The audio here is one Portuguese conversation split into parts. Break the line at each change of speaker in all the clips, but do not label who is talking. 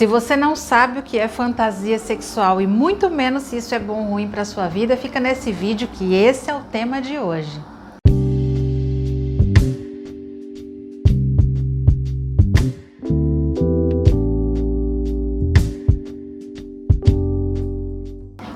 Se você não sabe o que é fantasia sexual e muito menos se isso é bom ou ruim para sua vida, fica nesse vídeo que esse é o tema de hoje.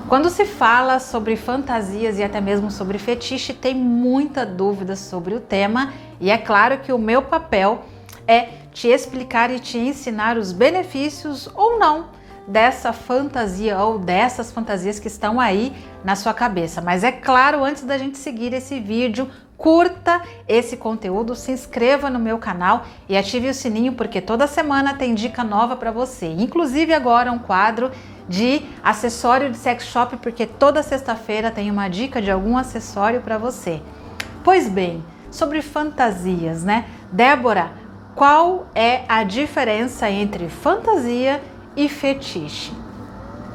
Quando se fala sobre fantasias e até mesmo sobre fetiche, tem muita dúvida sobre o tema, e é claro que o meu papel é te explicar e te ensinar os benefícios ou não dessa fantasia ou dessas fantasias que estão aí na sua cabeça. Mas é claro, antes da gente seguir esse vídeo, curta esse conteúdo, se inscreva no meu canal e ative o sininho porque toda semana tem dica nova para você. Inclusive agora um quadro de acessório de sex shop porque toda sexta-feira tem uma dica de algum acessório para você. Pois bem, sobre fantasias, né? Débora, qual é a diferença entre fantasia e fetiche?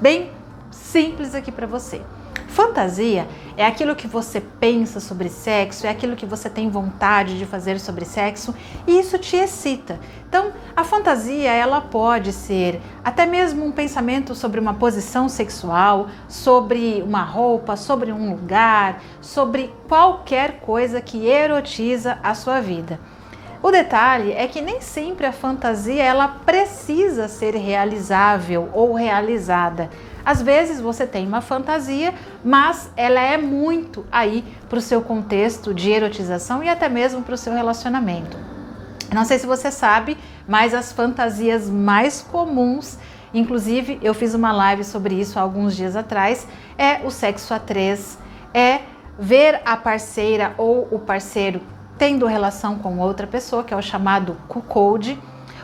Bem simples aqui para você. Fantasia é aquilo que você pensa sobre sexo, é aquilo que você tem vontade de fazer sobre sexo e isso te excita. Então, a fantasia ela pode ser até mesmo um pensamento sobre uma posição sexual, sobre uma roupa, sobre um lugar, sobre qualquer coisa que erotiza a sua vida. O detalhe é que nem sempre a fantasia ela precisa ser realizável ou realizada. Às vezes você tem uma fantasia, mas ela é muito aí para o seu contexto de erotização e até mesmo para o seu relacionamento. Não sei se você sabe, mas as fantasias mais comuns, inclusive eu fiz uma live sobre isso há alguns dias atrás, é o sexo a três, é ver a parceira ou o parceiro tendo relação com outra pessoa, que é o chamado cuckold,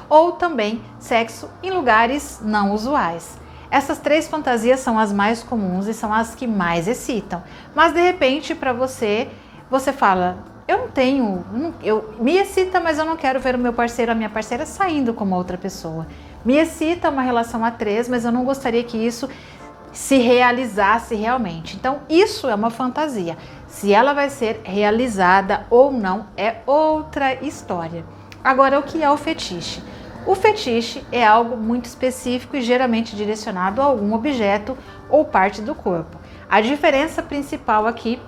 ou também sexo em lugares não usuais. Essas três fantasias são as mais comuns e são as que mais excitam. Mas de repente, para você, você fala: eu não tenho, eu me excita, mas eu não quero ver o meu parceiro, a minha parceira saindo com uma outra pessoa. Me excita uma relação a três, mas eu não gostaria que isso se realizasse realmente. Então, isso é uma fantasia. Se ela vai ser realizada ou não é outra história. Agora, o que é o fetiche? O fetiche é algo muito específico e geralmente direcionado a algum objeto ou parte do corpo. A diferença principal aqui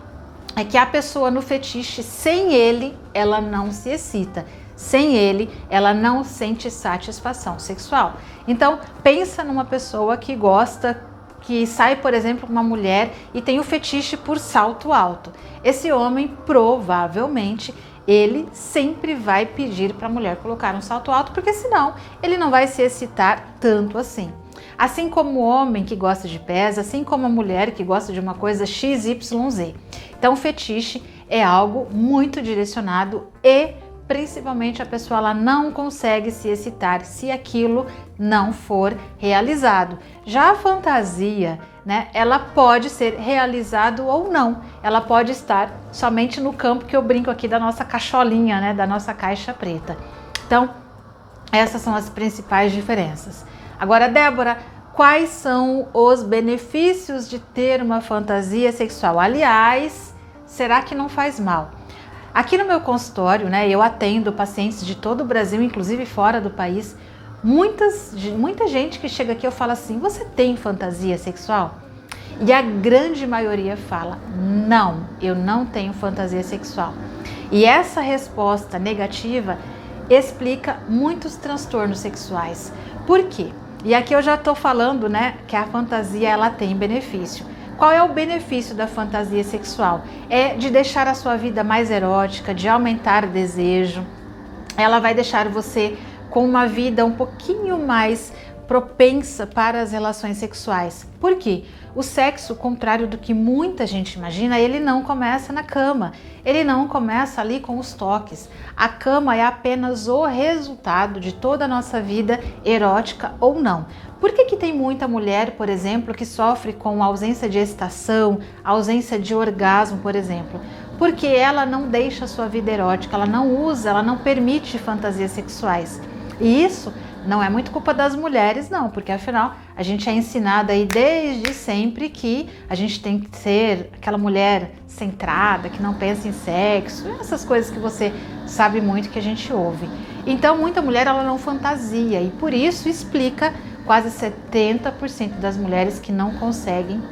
é que a pessoa no fetiche, sem ele, ela não se excita. Sem ele, ela não sente satisfação sexual. Então, pensa numa pessoa que gosta que sai, por exemplo, uma mulher e tem o fetiche por salto alto. Esse homem provavelmente ele sempre vai pedir para a mulher colocar um salto alto, porque senão ele não vai se excitar tanto assim. Assim como o homem que gosta de pés, assim como a mulher que gosta de uma coisa XYZ. Então, fetiche é algo muito direcionado e principalmente a pessoa ela não consegue se excitar se aquilo não for realizado. Já a fantasia, né, ela pode ser realizado ou não. Ela pode estar somente no campo que eu brinco aqui da nossa cacholinha, né, da nossa caixa preta. Então, essas são as principais diferenças. Agora, Débora, quais são os benefícios de ter uma fantasia sexual? Aliás, será que não faz mal? Aqui no meu consultório, né, eu atendo pacientes de todo o Brasil, inclusive fora do país. Muitas, muita gente que chega aqui eu falo assim: você tem fantasia sexual? E a grande maioria fala: não, eu não tenho fantasia sexual. E essa resposta negativa explica muitos transtornos sexuais. Por quê? E aqui eu já estou falando, né, que a fantasia ela tem benefício. Qual é o benefício da fantasia sexual? É de deixar a sua vida mais erótica, de aumentar o desejo. Ela vai deixar você com uma vida um pouquinho mais propensa para as relações sexuais. Por quê? O sexo, contrário do que muita gente imagina, ele não começa na cama, ele não começa ali com os toques. A cama é apenas o resultado de toda a nossa vida erótica ou não. Por que, que tem muita mulher, por exemplo, que sofre com ausência de excitação, ausência de orgasmo, por exemplo? Porque ela não deixa a sua vida erótica, ela não usa, ela não permite fantasias sexuais. E isso não é muito culpa das mulheres, não, porque afinal a gente é ensinada aí desde sempre que a gente tem que ser aquela mulher centrada, que não pensa em sexo, essas coisas que você sabe muito que a gente ouve. Então, muita mulher ela não fantasia e por isso explica quase 70% das mulheres que não conseguem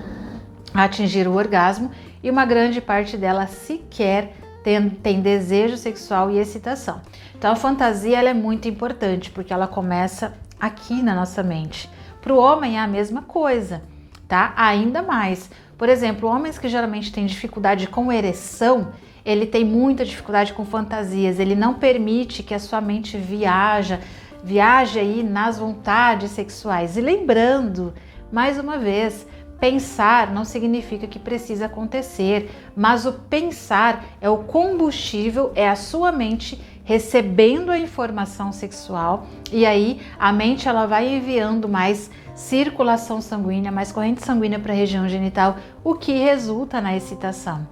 atingir o orgasmo e uma grande parte delas sequer tem, tem desejo sexual e excitação. Então, a fantasia é muito importante porque ela começa aqui na nossa mente. Para o homem é a mesma coisa, tá? Ainda mais. Por exemplo, homens que geralmente têm dificuldade com ereção, ele tem muita dificuldade com fantasias, ele não permite que a sua mente viaja, viaje aí nas vontades sexuais. E lembrando, mais uma vez, pensar não significa que precisa acontecer, mas o pensar é o combustível, é a sua mente recebendo a informação sexual e aí a mente ela vai enviando mais circulação sanguínea, mais corrente sanguínea para a região genital, o que resulta na excitação.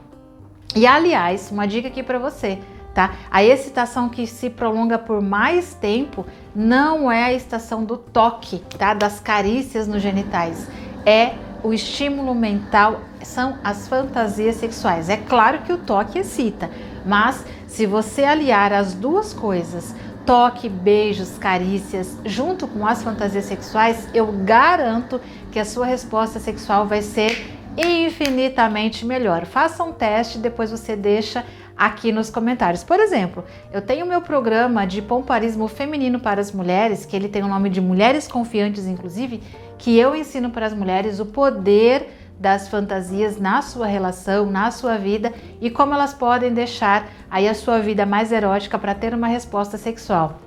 E aliás, uma dica aqui para você, tá? A excitação que se prolonga por mais tempo não é a excitação do toque, tá? Das carícias nos genitais. É o estímulo mental, são as fantasias sexuais. É claro que o toque excita, mas se você aliar as duas coisas, toque, beijos, carícias, junto com as fantasias sexuais, eu garanto que a sua resposta sexual vai ser infinitamente melhor. Faça um teste, depois você deixa aqui nos comentários. Por exemplo, eu tenho meu programa de pomparismo feminino para as mulheres, que ele tem o nome de Mulheres Confiantes, inclusive, que eu ensino para as mulheres o poder das fantasias na sua relação, na sua vida e como elas podem deixar aí a sua vida mais erótica para ter uma resposta sexual.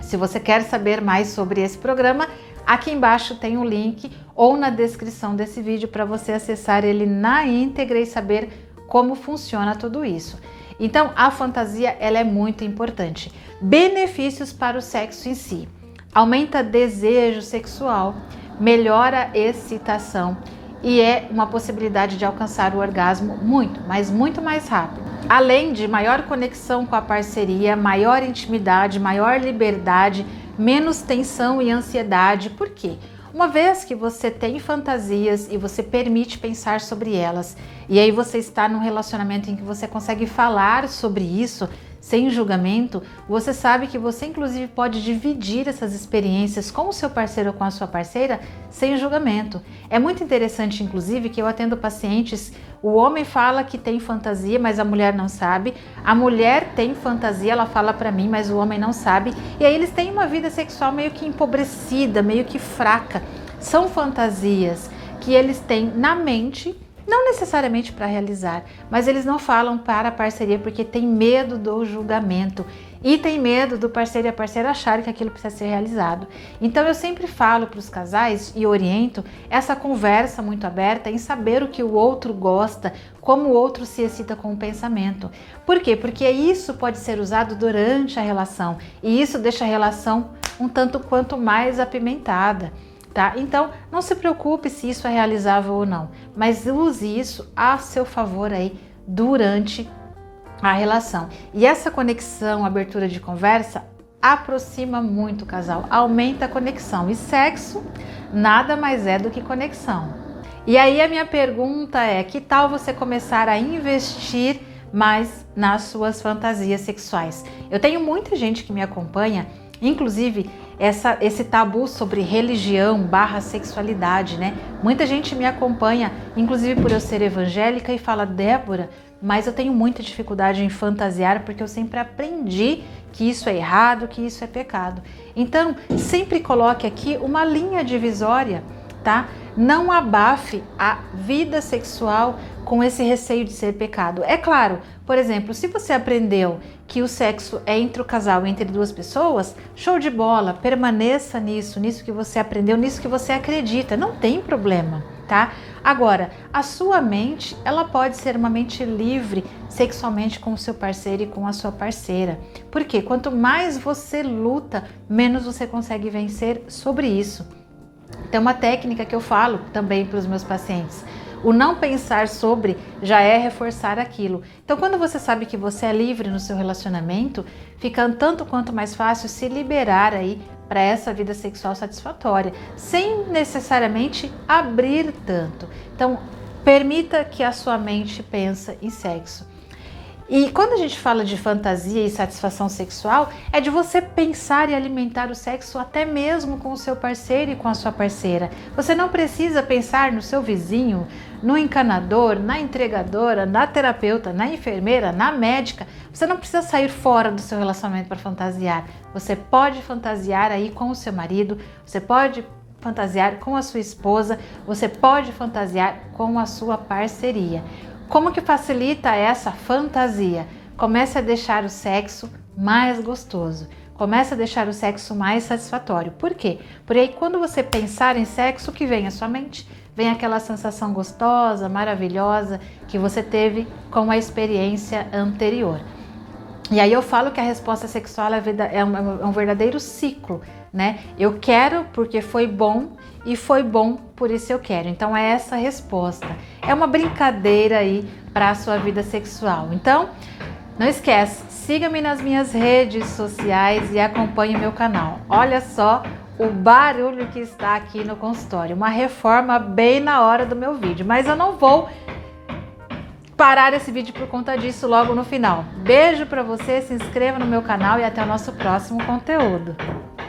Se você quer saber mais sobre esse programa, aqui embaixo tem o um link ou na descrição desse vídeo para você acessar ele na íntegra e saber como funciona tudo isso. Então, a fantasia ela é muito importante. Benefícios para o sexo em si: aumenta desejo sexual, melhora excitação e é uma possibilidade de alcançar o orgasmo muito, mas muito mais rápido. Além de maior conexão com a parceria, maior intimidade, maior liberdade, menos tensão e ansiedade. Por quê? Uma vez que você tem fantasias e você permite pensar sobre elas, e aí você está num relacionamento em que você consegue falar sobre isso, sem julgamento, você sabe que você inclusive pode dividir essas experiências com o seu parceiro ou com a sua parceira sem julgamento. É muito interessante, inclusive, que eu atendo pacientes, o homem fala que tem fantasia, mas a mulher não sabe. A mulher tem fantasia, ela fala para mim, mas o homem não sabe. E aí eles têm uma vida sexual meio que empobrecida, meio que fraca. São fantasias que eles têm na mente não necessariamente para realizar, mas eles não falam para a parceria porque tem medo do julgamento e tem medo do parceiro e a parceira acharem que aquilo precisa ser realizado. Então eu sempre falo para os casais e oriento essa conversa muito aberta em saber o que o outro gosta, como o outro se excita com o pensamento. Por quê? Porque isso pode ser usado durante a relação e isso deixa a relação um tanto quanto mais apimentada tá? Então, não se preocupe se isso é realizável ou não, mas use isso a seu favor aí durante a relação. E essa conexão, abertura de conversa, aproxima muito o casal, aumenta a conexão. E sexo nada mais é do que conexão. E aí a minha pergunta é: que tal você começar a investir mais nas suas fantasias sexuais? Eu tenho muita gente que me acompanha, inclusive essa, esse tabu sobre religião barra sexualidade, né? Muita gente me acompanha, inclusive por eu ser evangélica, e fala, Débora, mas eu tenho muita dificuldade em fantasiar porque eu sempre aprendi que isso é errado, que isso é pecado. Então, sempre coloque aqui uma linha divisória, tá? Não abafe a vida sexual com esse receio de ser pecado. É claro, por exemplo, se você aprendeu que o sexo é entre o casal, entre duas pessoas, show de bola, permaneça nisso, nisso que você aprendeu, nisso que você acredita, não tem problema, tá? Agora, a sua mente, ela pode ser uma mente livre sexualmente com o seu parceiro e com a sua parceira. Porque quanto mais você luta, menos você consegue vencer sobre isso. Tem uma técnica que eu falo também para os meus pacientes. O não pensar sobre já é reforçar aquilo. Então, quando você sabe que você é livre no seu relacionamento, fica tanto quanto mais fácil se liberar aí para essa vida sexual satisfatória, sem necessariamente abrir tanto. Então, permita que a sua mente pense em sexo. E quando a gente fala de fantasia e satisfação sexual, é de você pensar e alimentar o sexo até mesmo com o seu parceiro e com a sua parceira. Você não precisa pensar no seu vizinho, no encanador, na entregadora, na terapeuta, na enfermeira, na médica. Você não precisa sair fora do seu relacionamento para fantasiar. Você pode fantasiar aí com o seu marido, você pode fantasiar com a sua esposa, você pode fantasiar com a sua parceria. Como que facilita essa fantasia? Comece a deixar o sexo mais gostoso. Comece a deixar o sexo mais satisfatório. Por quê? Porque aí quando você pensar em sexo, o que vem à sua mente? Vem aquela sensação gostosa, maravilhosa que você teve com a experiência anterior. E aí eu falo que a resposta sexual é, é, é um verdadeiro ciclo, né? Eu quero porque foi bom e foi bom por isso eu quero. Então é essa a resposta. É uma brincadeira aí para a sua vida sexual. Então, não esquece, siga-me nas minhas redes sociais e acompanhe meu canal. Olha só o barulho que está aqui no consultório. Uma reforma bem na hora do meu vídeo, mas eu não vou parar esse vídeo por conta disso logo no final. Beijo para você, se inscreva no meu canal e até o nosso próximo conteúdo.